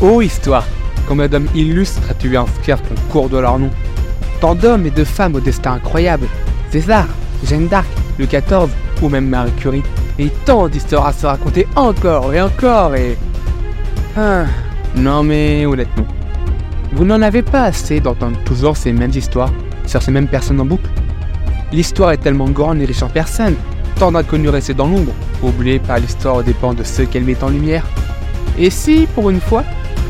Oh histoire, comme d'hommes illustre as-tu inscrire ton cours de leur nom Tant d'hommes et de femmes au destin incroyable. César, Jeanne d'Arc, le 14 ou même Marie Curie. Et tant d'histoires à se raconter encore et encore et... Ah, non mais honnêtement, vous n'en avez pas assez d'entendre toujours ces mêmes histoires sur ces mêmes personnes en boucle L'histoire est tellement grande et riche en personnes, tant d'inconnus restés dans l'ombre, oubliés par l'histoire aux dépens de ceux qu'elle met en lumière. Et si, pour une fois,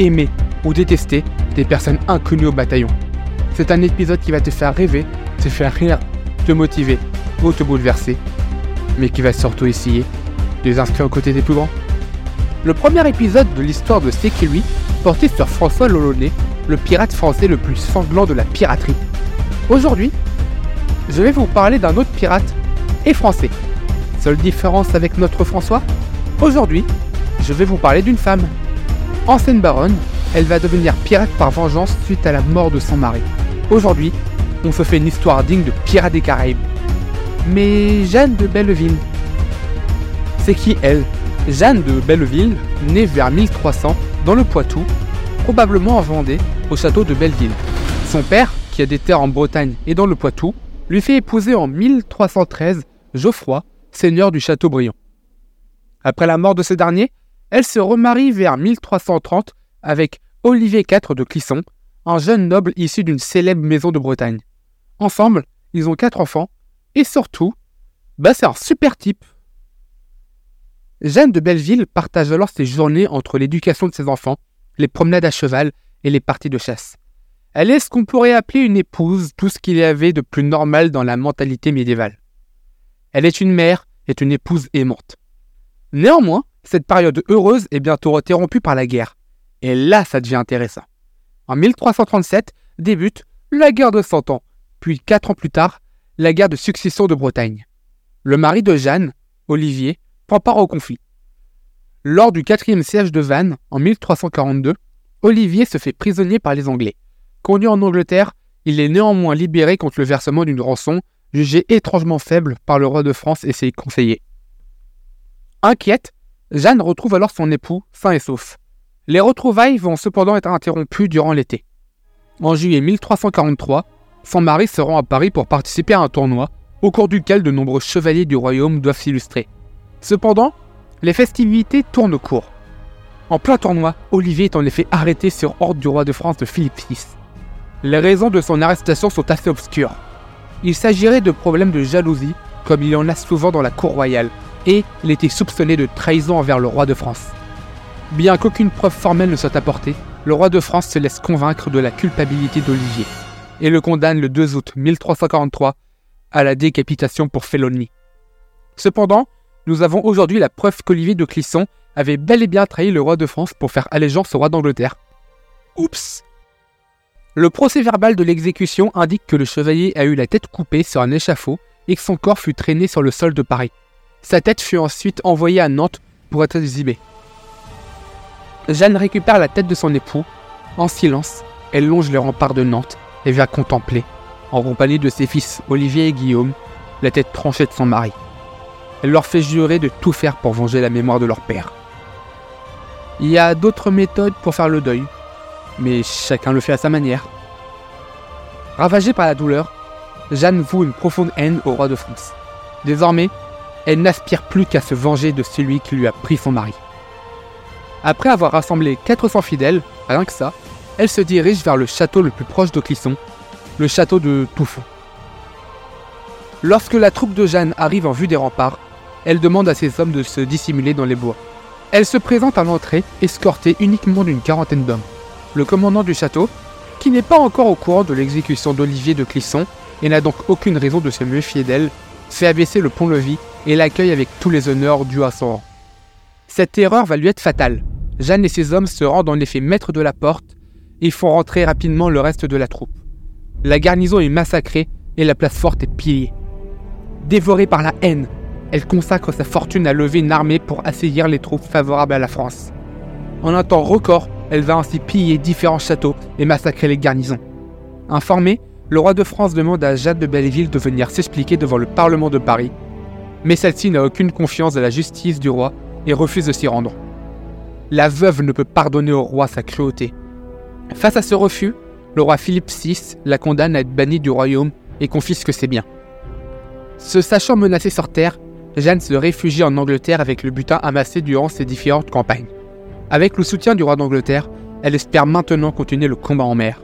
aimer ou détester des personnes inconnues au bataillon. C'est un épisode qui va te faire rêver, te faire rire, te motiver ou te bouleverser, mais qui va surtout essayer de les inscrire aux côtés des plus grands. Le premier épisode de l'histoire de C'est portait sur François Lolonnet, le pirate français le plus sanglant de la piraterie. Aujourd'hui, je vais vous parler d'un autre pirate et français. Seule différence avec notre François Aujourd'hui, je vais vous parler d'une femme. Ancienne baronne, elle va devenir pirate par vengeance suite à la mort de son mari. Aujourd'hui, on se fait une histoire digne de Pirates des Caraïbes. Mais Jeanne de Belleville, c'est qui elle? Jeanne de Belleville, née vers 1300 dans le Poitou, probablement en Vendée, au château de Belleville. Son père, qui a des terres en Bretagne et dans le Poitou, lui fait épouser en 1313 Geoffroy, seigneur du château Briand. Après la mort de ce dernier, elle se remarie vers 1330 avec Olivier IV de Clisson, un jeune noble issu d'une célèbre maison de Bretagne. Ensemble, ils ont quatre enfants, et surtout, bah c'est un super type. Jeanne de Belleville partage alors ses journées entre l'éducation de ses enfants, les promenades à cheval et les parties de chasse. Elle est ce qu'on pourrait appeler une épouse, tout ce qu'il y avait de plus normal dans la mentalité médiévale. Elle est une mère, est une épouse aimante. Néanmoins, cette période heureuse est bientôt interrompue par la guerre. Et là, ça devient intéressant. En 1337 débute la guerre de Cent Ans, puis quatre ans plus tard, la guerre de succession de Bretagne. Le mari de Jeanne, Olivier, prend part au conflit. Lors du quatrième siège de Vannes, en 1342, Olivier se fait prisonnier par les Anglais. Conduit en Angleterre, il est néanmoins libéré contre le versement d'une rançon jugée étrangement faible par le roi de France et ses conseillers. Inquiète, Jeanne retrouve alors son époux, sain et sauf. Les retrouvailles vont cependant être interrompues durant l'été. En juillet 1343, son mari se rend à Paris pour participer à un tournoi, au cours duquel de nombreux chevaliers du royaume doivent s'illustrer. Cependant, les festivités tournent court. En plein tournoi, Olivier est en effet arrêté sur ordre du roi de France de Philippe VI. Les raisons de son arrestation sont assez obscures. Il s'agirait de problèmes de jalousie, comme il y en a souvent dans la cour royale, et il était soupçonné de trahison envers le roi de France. Bien qu'aucune preuve formelle ne soit apportée, le roi de France se laisse convaincre de la culpabilité d'Olivier et le condamne le 2 août 1343 à la décapitation pour félonie. Cependant, nous avons aujourd'hui la preuve qu'Olivier de Clisson avait bel et bien trahi le roi de France pour faire allégeance au roi d'Angleterre. Oups le procès verbal de l'exécution indique que le chevalier a eu la tête coupée sur un échafaud et que son corps fut traîné sur le sol de Paris. Sa tête fut ensuite envoyée à Nantes pour être exhibée. Jeanne récupère la tête de son époux. En silence, elle longe les remparts de Nantes et vient contempler, en compagnie de ses fils Olivier et Guillaume, la tête tranchée de son mari. Elle leur fait jurer de tout faire pour venger la mémoire de leur père. Il y a d'autres méthodes pour faire le deuil, mais chacun le fait à sa manière. Ravagée par la douleur, Jeanne voue une profonde haine au roi de France. Désormais, elle n'aspire plus qu'à se venger de celui qui lui a pris son mari. Après avoir rassemblé 400 fidèles, rien que ça, elle se dirige vers le château le plus proche de Clisson, le château de Touffon. Lorsque la troupe de Jeanne arrive en vue des remparts, elle demande à ses hommes de se dissimuler dans les bois. Elle se présente à l'entrée, escortée uniquement d'une quarantaine d'hommes le commandant du château, qui n'est pas encore au courant de l'exécution d'Olivier de Clisson et n'a donc aucune raison de se méfier d'elle, fait abaisser le pont-levis et l'accueille avec tous les honneurs dus à son rang. Cette erreur va lui être fatale. Jeanne et ses hommes se rendent en effet maîtres de la porte et font rentrer rapidement le reste de la troupe. La garnison est massacrée et la place forte est pillée. Dévorée par la haine, elle consacre sa fortune à lever une armée pour assaillir les troupes favorables à la France. En un temps record, elle va ainsi piller différents châteaux et massacrer les garnisons. Informé, le roi de France demande à Jeanne de Belleville de venir s'expliquer devant le Parlement de Paris, mais celle-ci n'a aucune confiance dans la justice du roi et refuse de s'y rendre. La veuve ne peut pardonner au roi sa cruauté. Face à ce refus, le roi Philippe VI la condamne à être bannie du royaume et confisque ses biens. Se sachant menacée sur terre, Jeanne se réfugie en Angleterre avec le butin amassé durant ses différentes campagnes. Avec le soutien du roi d'Angleterre, elle espère maintenant continuer le combat en mer.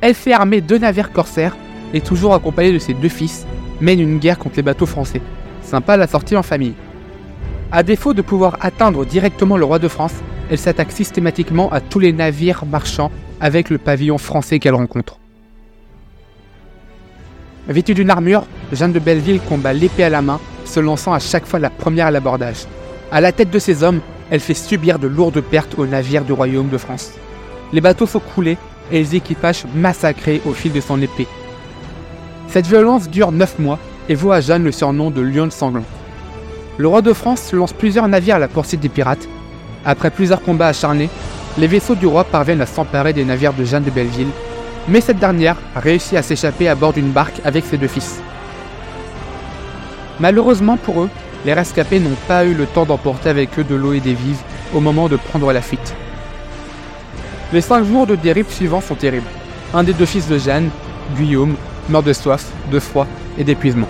Elle fait armer deux navires corsaires et toujours accompagnée de ses deux fils, mène une guerre contre les bateaux français. Sympa la sortie en famille. À défaut de pouvoir atteindre directement le roi de France, elle s'attaque systématiquement à tous les navires marchands avec le pavillon français qu'elle rencontre. Vêtue d'une armure, Jeanne de Belleville combat l'épée à la main, se lançant à chaque fois la première à l'abordage. À la tête de ses hommes, elle fait subir de lourdes pertes aux navires du royaume de France. Les bateaux sont coulés et les équipages massacrés au fil de son épée. Cette violence dure 9 mois et vaut à Jeanne le surnom de Lion sanglant. Le roi de France lance plusieurs navires à la poursuite des pirates. Après plusieurs combats acharnés, les vaisseaux du roi parviennent à s'emparer des navires de Jeanne de Belleville mais cette dernière réussit à s'échapper à bord d'une barque avec ses deux fils. Malheureusement pour eux, les rescapés n'ont pas eu le temps d'emporter avec eux de l'eau et des vives au moment de prendre la fuite. Les cinq jours de dérive suivants sont terribles. Un des deux fils de Jeanne, Guillaume, meurt de soif, de froid et d'épuisement.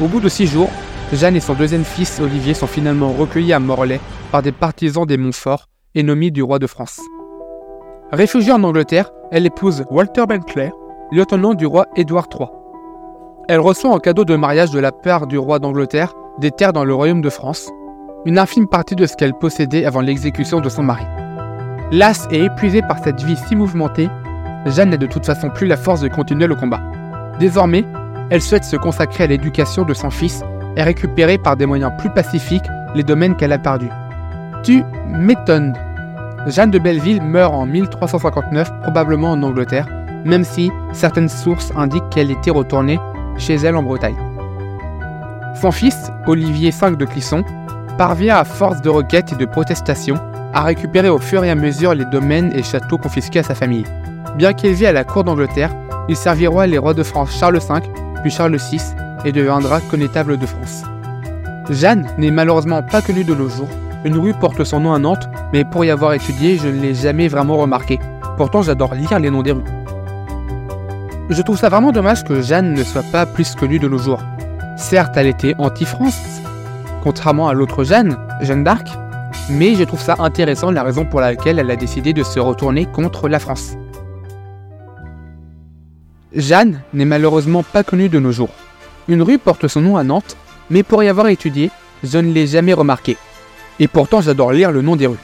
Au bout de six jours, Jeanne et son deuxième fils Olivier sont finalement recueillis à Morlaix par des partisans des Montfort, ennemis du roi de France. Réfugiée en Angleterre, elle épouse Walter Bentley, lieutenant du roi Édouard III. Elle reçoit en cadeau de mariage de la part du roi d'Angleterre des terres dans le royaume de France, une infime partie de ce qu'elle possédait avant l'exécution de son mari. Lasse et épuisée par cette vie si mouvementée, Jeanne n'a de toute façon plus la force de continuer le combat. Désormais, elle souhaite se consacrer à l'éducation de son fils et récupérer par des moyens plus pacifiques les domaines qu'elle a perdus. Tu m'étonnes, Jeanne de Belleville meurt en 1359, probablement en Angleterre, même si certaines sources indiquent qu'elle était retournée chez elle en Bretagne. Son fils, Olivier V de Clisson, parvient à force de requêtes et de protestations à récupérer au fur et à mesure les domaines et châteaux confisqués à sa famille. Bien qu'élevé à la cour d'Angleterre, il servira les rois de France Charles V, puis Charles VI, et deviendra connétable de France. Jeanne n'est malheureusement pas connue de nos jours, une rue porte son nom à Nantes, mais pour y avoir étudié, je ne l'ai jamais vraiment remarqué. Pourtant, j'adore lire les noms des rues. Je trouve ça vraiment dommage que Jeanne ne soit pas plus connue de nos jours. Certes, elle était anti-France, contrairement à l'autre Jeanne, Jeanne d'Arc, mais je trouve ça intéressant la raison pour laquelle elle a décidé de se retourner contre la France. Jeanne n'est malheureusement pas connue de nos jours. Une rue porte son nom à Nantes, mais pour y avoir étudié, je ne l'ai jamais remarqué. Et pourtant, j'adore lire le nom des rues.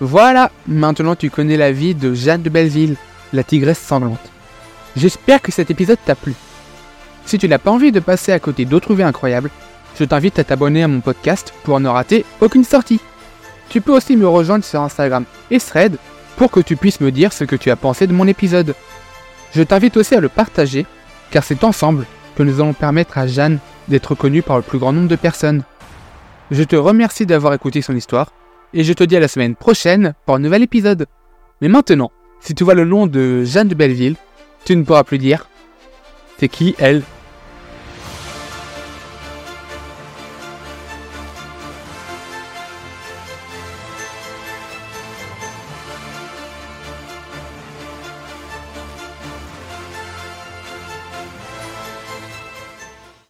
Voilà, maintenant tu connais la vie de Jeanne de Belleville, la tigresse sanglante. J'espère que cet épisode t'a plu. Si tu n'as pas envie de passer à côté d'autres vies incroyables, je t'invite à t'abonner à mon podcast pour ne rater aucune sortie. Tu peux aussi me rejoindre sur Instagram et Thread pour que tu puisses me dire ce que tu as pensé de mon épisode. Je t'invite aussi à le partager, car c'est ensemble que nous allons permettre à Jeanne d'être connue par le plus grand nombre de personnes. Je te remercie d'avoir écouté son histoire et je te dis à la semaine prochaine pour un nouvel épisode. Mais maintenant, si tu vois le nom de Jeanne de Belleville, tu ne pourras plus dire c'est qui elle?